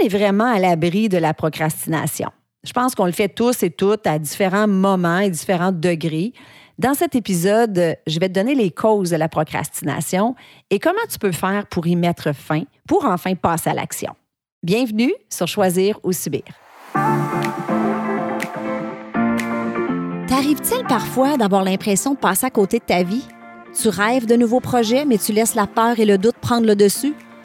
est vraiment à l'abri de la procrastination? Je pense qu'on le fait tous et toutes à différents moments et différents degrés. Dans cet épisode, je vais te donner les causes de la procrastination et comment tu peux faire pour y mettre fin, pour enfin passer à l'action. Bienvenue sur Choisir ou Subir. T'arrive-t-il parfois d'avoir l'impression de passer à côté de ta vie? Tu rêves de nouveaux projets, mais tu laisses la peur et le doute prendre le dessus?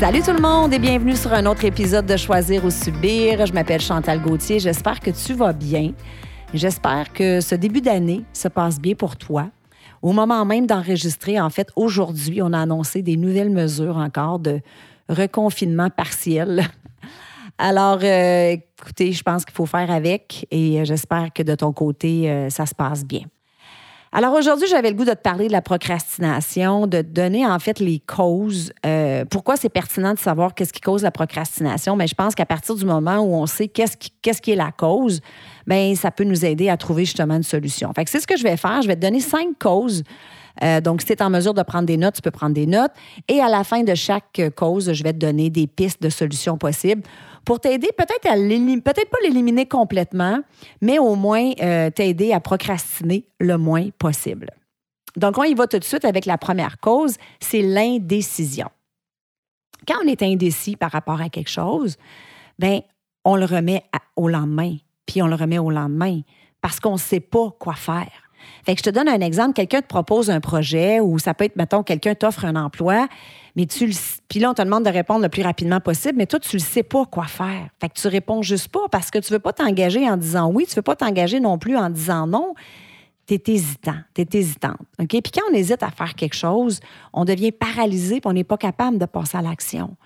Salut tout le monde et bienvenue sur un autre épisode de Choisir ou Subir. Je m'appelle Chantal Gauthier. J'espère que tu vas bien. J'espère que ce début d'année se passe bien pour toi. Au moment même d'enregistrer, en fait, aujourd'hui, on a annoncé des nouvelles mesures encore de reconfinement partiel. Alors, euh, écoutez, je pense qu'il faut faire avec et j'espère que de ton côté, euh, ça se passe bien. Alors aujourd'hui, j'avais le goût de te parler de la procrastination, de te donner en fait les causes. Euh, pourquoi c'est pertinent de savoir qu'est-ce qui cause la procrastination? Mais je pense qu'à partir du moment où on sait qu'est-ce qui, est la cause, bien, ça peut nous aider à trouver justement une solution. Fait que c'est ce que je vais faire. Je vais te donner cinq causes. Euh, donc, si tu es en mesure de prendre des notes, tu peux prendre des notes. Et à la fin de chaque cause, je vais te donner des pistes de solutions possibles pour t'aider peut-être à peut-être pas l'éliminer complètement, mais au moins euh, t'aider à procrastiner le moins possible. Donc, on y va tout de suite avec la première cause, c'est l'indécision. Quand on est indécis par rapport à quelque chose, ben on le remet au lendemain, puis on le remet au lendemain parce qu'on ne sait pas quoi faire. Fait que je te donne un exemple, quelqu'un te propose un projet ou ça peut être, mettons, quelqu'un t'offre un emploi, mais tu le, puis là, on te demande de répondre le plus rapidement possible, mais toi, tu ne sais pas quoi faire. Fait que tu réponds juste pas parce que tu veux pas t'engager en disant oui, tu veux pas t'engager non plus en disant non. Tu es hésitant, tu es hésitante. OK? Puis quand on hésite à faire quelque chose, on devient paralysé puis on n'est pas capable de passer à l'action.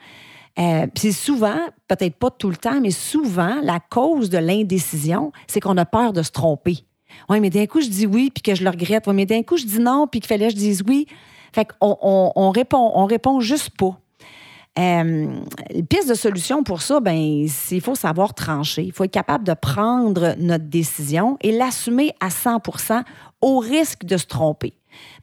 Euh, puis souvent, peut-être pas tout le temps, mais souvent, la cause de l'indécision, c'est qu'on a peur de se tromper. Oui, mais d'un coup, je dis oui, puis que je le regrette. Oui, mais d'un coup, je dis non, puis qu'il fallait que je dise oui. Fait qu'on on, répond, on répond juste pas. Euh, piste de solution pour ça, ben, il faut savoir trancher. Il faut être capable de prendre notre décision et l'assumer à 100% au risque de se tromper.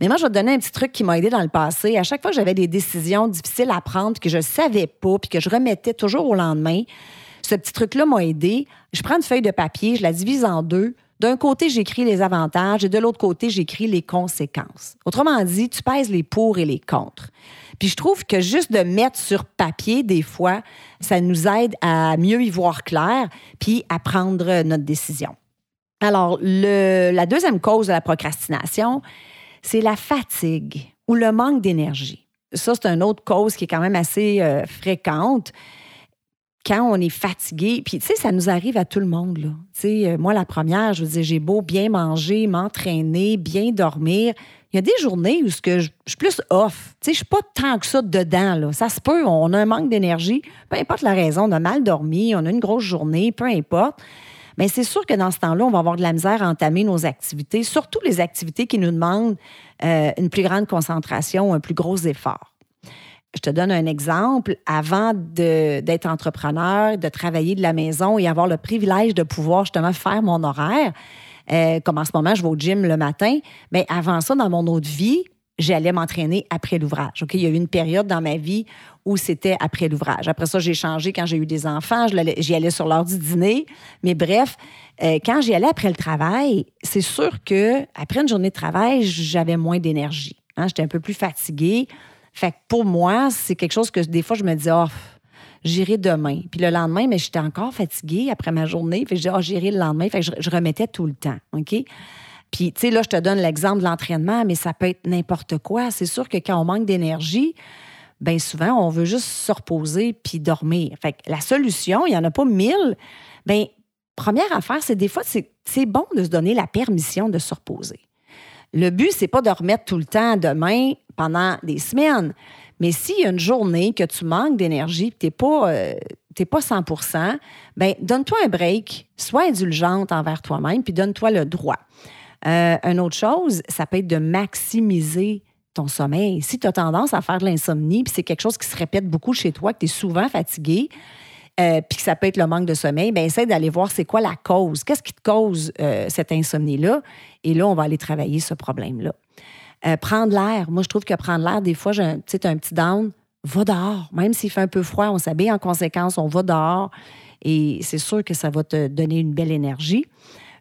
Mais moi, je vais te donner un petit truc qui m'a aidé dans le passé. À chaque fois que j'avais des décisions difficiles à prendre que je ne savais pas puis que je remettais toujours au lendemain, ce petit truc-là m'a aidé. Je prends une feuille de papier, je la divise en deux, d'un côté, j'écris les avantages et de l'autre côté, j'écris les conséquences. Autrement dit, tu pèses les pour et les contre. Puis je trouve que juste de mettre sur papier, des fois, ça nous aide à mieux y voir clair puis à prendre notre décision. Alors, la deuxième cause de la procrastination, c'est la fatigue ou le manque d'énergie. Ça, c'est une autre cause qui est quand même assez euh, fréquente quand on est fatigué, puis tu sais, ça nous arrive à tout le monde, là. Euh, moi, la première, je veux dire, j'ai beau bien manger, m'entraîner, bien dormir. Il y a des journées où que je, suis plus off. Tu sais, je suis pas tant que ça dedans, là. Ça se peut, on a un manque d'énergie. Peu importe la raison, on a mal dormi, on a une grosse journée, peu importe. Mais c'est sûr que dans ce temps-là, on va avoir de la misère à entamer nos activités, surtout les activités qui nous demandent euh, une plus grande concentration, un plus gros effort. Je te donne un exemple. Avant d'être entrepreneur, de travailler de la maison et avoir le privilège de pouvoir justement faire mon horaire, euh, comme en ce moment, je vais au gym le matin, mais avant ça, dans mon autre vie, j'allais m'entraîner après l'ouvrage. Il y a eu une période dans ma vie où c'était après l'ouvrage. Après ça, j'ai changé quand j'ai eu des enfants. J'y allais sur l'heure du dîner. Mais bref, euh, quand j'y allais après le travail, c'est sûr que après une journée de travail, j'avais moins d'énergie. Hein? J'étais un peu plus fatiguée. Fait que pour moi, c'est quelque chose que des fois, je me dis, oh, j'irai demain. Puis le lendemain, mais j'étais encore fatiguée après ma journée. Fait que je dis, ah, j'irai le lendemain. Fait que je, remettais tout le temps. OK? Puis, tu sais, là, je te donne l'exemple de l'entraînement, mais ça peut être n'importe quoi. C'est sûr que quand on manque d'énergie, bien souvent, on veut juste se reposer puis dormir. Fait que la solution, il n'y en a pas mille. Bien, première affaire, c'est des fois, c'est bon de se donner la permission de se reposer. Le but, c'est pas de remettre tout le temps demain pendant des semaines. Mais s'il y a une journée que tu manques d'énergie, tu n'es pas, euh, pas 100% ben donne-toi un break, sois indulgente envers toi-même, puis donne-toi le droit. Euh, une autre chose, ça peut être de maximiser ton sommeil. Si tu as tendance à faire de l'insomnie, puis c'est quelque chose qui se répète beaucoup chez toi, que tu es souvent fatigué, euh, puis que ça peut être le manque de sommeil, bien, essaie d'aller voir c'est quoi la cause. Qu'est-ce qui te cause euh, cette insomnie-là? Et là, on va aller travailler ce problème-là. Euh, prendre l'air. Moi, je trouve que prendre l'air, des fois, j'ai un, un petit down. Va dehors. Même s'il fait un peu froid, on s'habille en conséquence, on va dehors. Et c'est sûr que ça va te donner une belle énergie.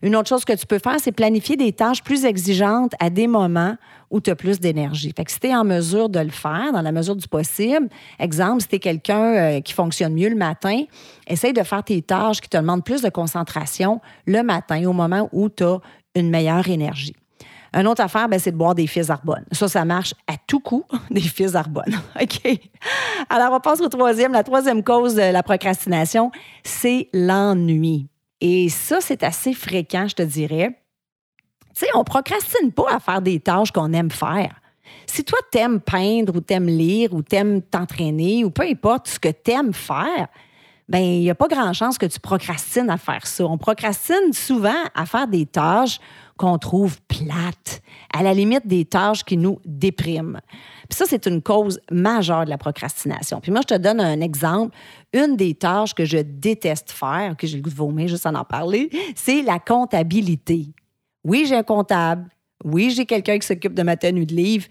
Une autre chose que tu peux faire, c'est planifier des tâches plus exigeantes à des moments où tu as plus d'énergie. Fait que si tu es en mesure de le faire, dans la mesure du possible, exemple, si tu es quelqu'un euh, qui fonctionne mieux le matin, essaye de faire tes tâches qui te demandent plus de concentration le matin, au moment où tu as une meilleure énergie. Une autre affaire, ben, c'est de boire des fils Arbonne. Ça, ça marche à tout coup, des fils. OK? Alors, on passe au troisième. La troisième cause de la procrastination, c'est l'ennui. Et ça, c'est assez fréquent, je te dirais. Tu sais, on procrastine pas à faire des tâches qu'on aime faire. Si toi, t'aimes peindre ou t'aimes lire ou t'aimes t'entraîner ou peu importe ce que t'aimes faire, ben il n'y a pas grand chance que tu procrastines à faire ça. On procrastine souvent à faire des tâches qu'on trouve plates, à la limite des tâches qui nous dépriment. Puis ça, c'est une cause majeure de la procrastination. Puis moi, je te donne un exemple. Une des tâches que je déteste faire, que j'ai le goût de vomir juste en en parler, c'est la comptabilité. Oui, j'ai un comptable. Oui, j'ai quelqu'un qui s'occupe de ma tenue de livre.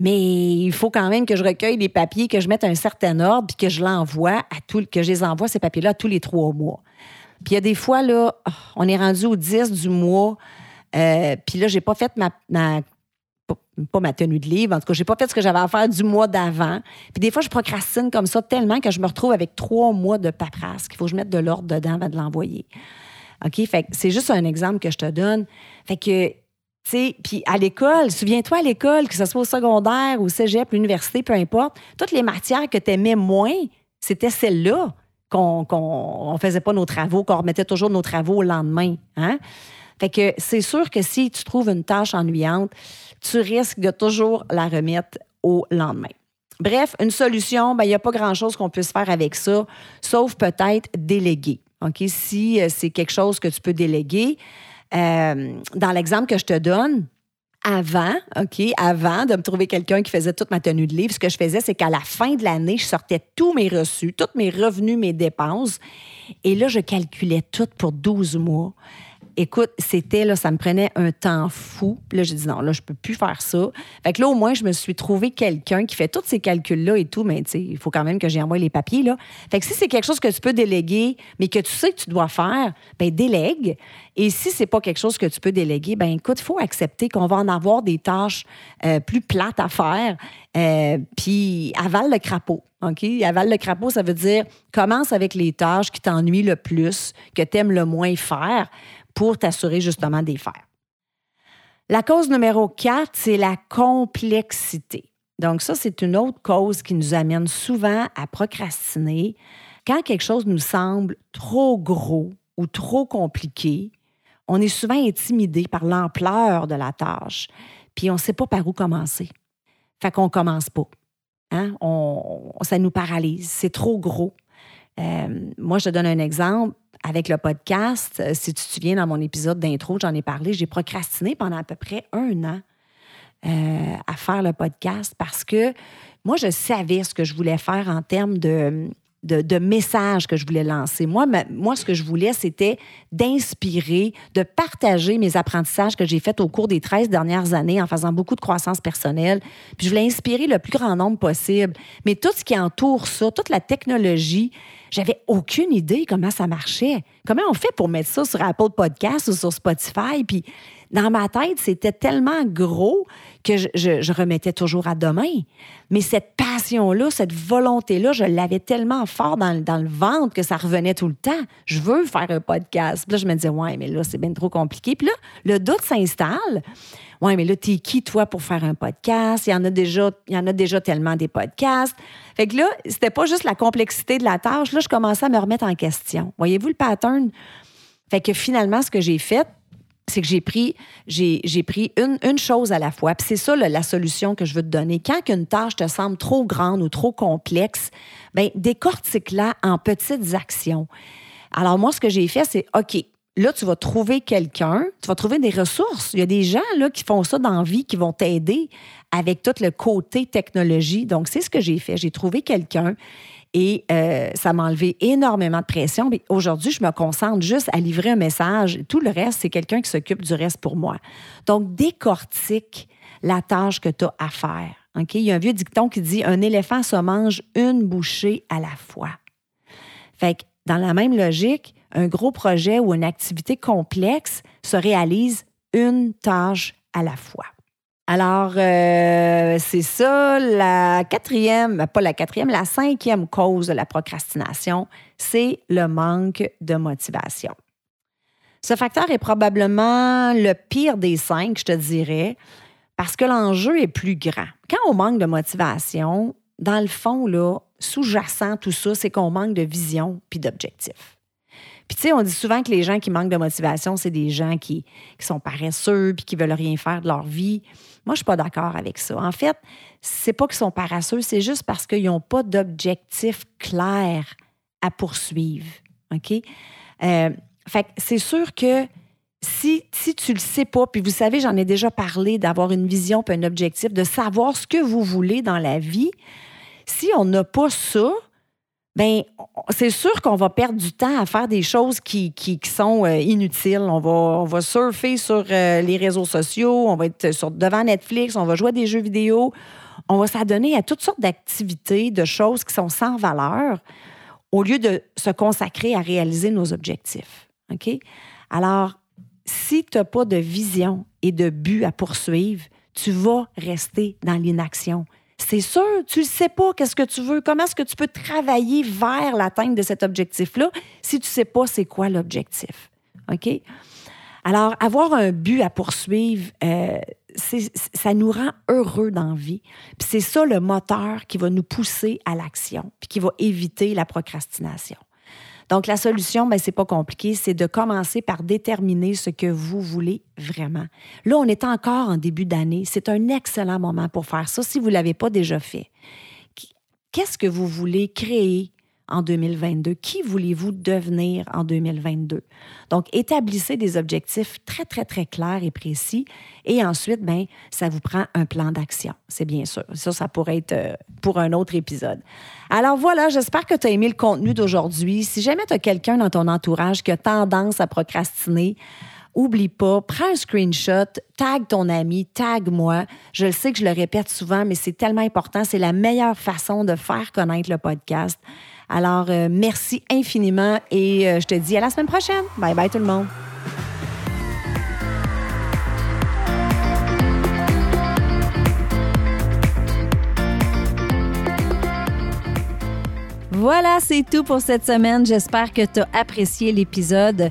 Mais il faut quand même que je recueille les papiers, que je mette un certain ordre, puis que je l'envoie à tout, que je les envoie, ces papiers-là, tous les trois mois. Puis il y a des fois, là, oh, on est rendu au 10 du mois. Euh, puis là, j'ai pas fait ma, pas ma tenue de livre. En tout cas, j'ai pas fait ce que j'avais à faire du mois d'avant. Puis des fois, je procrastine comme ça tellement que je me retrouve avec trois mois de paperasse qu'il faut que je mette de l'ordre dedans avant de l'envoyer. OK? Fait c'est juste un exemple que je te donne. Fait que, puis à l'école, souviens-toi à l'école, que ce soit au secondaire, au cégep, l'université, peu importe, toutes les matières que tu aimais moins, c'était celles-là qu'on ne faisait pas nos travaux, qu'on remettait toujours nos travaux au lendemain. Hein? Fait que c'est sûr que si tu trouves une tâche ennuyante, tu risques de toujours la remettre au lendemain. Bref, une solution, ben, il n'y a pas grand-chose qu'on puisse faire avec ça, sauf peut-être déléguer. OK? Si euh, c'est quelque chose que tu peux déléguer, euh, dans l'exemple que je te donne, avant, OK, avant de me trouver quelqu'un qui faisait toute ma tenue de livre, ce que je faisais, c'est qu'à la fin de l'année, je sortais tous mes reçus, tous mes revenus, mes dépenses. Et là, je calculais tout pour 12 mois écoute, c'était là, ça me prenait un temps fou. Puis là, j'ai dit non, là, je peux plus faire ça. Fait que là, au moins, je me suis trouvé quelqu'un qui fait tous ces calculs-là et tout, mais tu sais, il faut quand même que j'ai envoyé les papiers, là. Fait que si c'est quelque chose que tu peux déléguer, mais que tu sais que tu dois faire, ben délègue. Et si c'est pas quelque chose que tu peux déléguer, ben écoute, il faut accepter qu'on va en avoir des tâches euh, plus plates à faire. Euh, puis avale le crapaud. OK? Avale le crapaud, ça veut dire commence avec les tâches qui t'ennuient le plus, que tu aimes le moins faire pour t'assurer justement des faire. La cause numéro 4, c'est la complexité. Donc ça, c'est une autre cause qui nous amène souvent à procrastiner. Quand quelque chose nous semble trop gros ou trop compliqué, on est souvent intimidé par l'ampleur de la tâche, puis on ne sait pas par où commencer. Fait qu'on ne commence pas. Hein? On, ça nous paralyse. C'est trop gros. Euh, moi, je te donne un exemple avec le podcast, euh, si tu te souviens, dans mon épisode d'intro, j'en ai parlé, j'ai procrastiné pendant à peu près un an euh, à faire le podcast parce que moi, je savais ce que je voulais faire en termes de, de, messages que je voulais lancer. Moi, moi ce que je voulais, c'était d'inspirer, de partager mes apprentissages que j'ai faits au cours des 13 dernières années en faisant beaucoup de croissance personnelle. Puis je voulais inspirer le plus grand nombre possible. Mais tout ce qui entoure ça, toute la technologie, j'avais aucune idée comment ça marchait. Comment on fait pour mettre ça sur Apple Podcast ou sur Spotify? Puis dans ma tête, c'était tellement gros que je, remettais toujours à demain. Mais cette passion passion-là, cette volonté-là, je l'avais tellement fort dans, dans, le ventre que ça revenait tout le temps. Je veux faire un podcast. Puis là, je me disais, ouais, mais là, c'est bien trop compliqué. Puis là, le doute s'installe. Ouais, mais là, t'es qui, toi, pour faire un podcast? Il y en a déjà, il y en a déjà tellement des podcasts. Fait que là, c'était pas juste la complexité de la tâche. Là, je commençais à me remettre en question. Voyez-vous le pattern? Fait que finalement, ce que j'ai fait, c'est que j'ai pris, j'ai, pris une, une, chose à la fois. Puis c'est ça la solution que je veux te donner. Quand une tâche te semble trop grande ou trop complexe, bien, décortique-la en petites actions. Alors moi, ce que j'ai fait, c'est OK, là, tu vas trouver quelqu'un, tu vas trouver des ressources. Il y a des gens là, qui font ça dans la vie, qui vont t'aider avec tout le côté technologie. Donc, c'est ce que j'ai fait. J'ai trouvé quelqu'un et euh, ça m'a enlevé énormément de pression. Mais aujourd'hui, je me concentre juste à livrer un message. Tout le reste, c'est quelqu'un qui s'occupe du reste pour moi. Donc, décortique la tâche que tu as à faire. Il y a un vieux dicton qui dit Un éléphant se mange une bouchée à la fois. Fait dans la même logique, un gros projet ou une activité complexe se réalise une tâche à la fois. Alors, euh, c'est ça, la quatrième, pas la quatrième, la cinquième cause de la procrastination, c'est le manque de motivation. Ce facteur est probablement le pire des cinq, je te dirais, parce que l'enjeu est plus grand. Quand on manque de motivation, dans le fond, là, sous-jacent tout ça, c'est qu'on manque de vision puis d'objectif. Puis, tu sais, on dit souvent que les gens qui manquent de motivation, c'est des gens qui, qui sont paresseux puis qui veulent rien faire de leur vie. Moi, je suis pas d'accord avec ça. En fait, c'est pas qu'ils sont paresseux, c'est juste parce qu'ils n'ont pas d'objectif clair à poursuivre. OK? Euh, fait c'est sûr que si, si tu le sais pas, puis vous savez, j'en ai déjà parlé d'avoir une vision puis un objectif, de savoir ce que vous voulez dans la vie, si on n'a pas ça, ben c'est sûr qu'on va perdre du temps à faire des choses qui, qui, sont euh, inutiles. On va, on va surfer sur euh, les réseaux sociaux, on va être sur, devant Netflix, on va jouer à des jeux vidéo, on va s'adonner à toutes sortes d'activités, de choses qui sont sans valeur, au lieu de se consacrer à réaliser nos objectifs. OK? Alors, si tu n'as pas de vision et de but à poursuivre, tu vas rester dans l'inaction c'est sûr, tu ne sais pas qu'est-ce que tu veux. Comment est-ce que tu peux travailler vers l'atteinte de cet objectif-là si tu ne sais pas c'est quoi l'objectif? OK? Alors, avoir un but à poursuivre, euh, ça nous rend heureux dans. Puis c'est ça le moteur qui va nous pousser à l'action, puis qui va éviter la procrastination. Donc, la solution, ben, c'est pas compliqué, c'est de commencer par déterminer ce que vous voulez vraiment. Là, on est encore en début d'année. C'est un excellent moment pour faire ça si vous ne l'avez pas déjà fait. Qu'est-ce que vous voulez créer en 2022? Qui voulez-vous devenir en 2022? Donc, établissez des objectifs très, très, très clairs et précis. Et ensuite, ben, ça vous prend un plan d'action. C'est bien sûr. Ça, ça pourrait être euh, pour un autre épisode. Alors voilà, j'espère que tu as aimé le contenu d'aujourd'hui. Si jamais tu as quelqu'un dans ton entourage qui a tendance à procrastiner, Oublie pas, prends un screenshot, tag ton ami, tag moi. Je le sais que je le répète souvent, mais c'est tellement important. C'est la meilleure façon de faire connaître le podcast. Alors, euh, merci infiniment et euh, je te dis à la semaine prochaine. Bye bye tout le monde. Voilà, c'est tout pour cette semaine. J'espère que tu as apprécié l'épisode.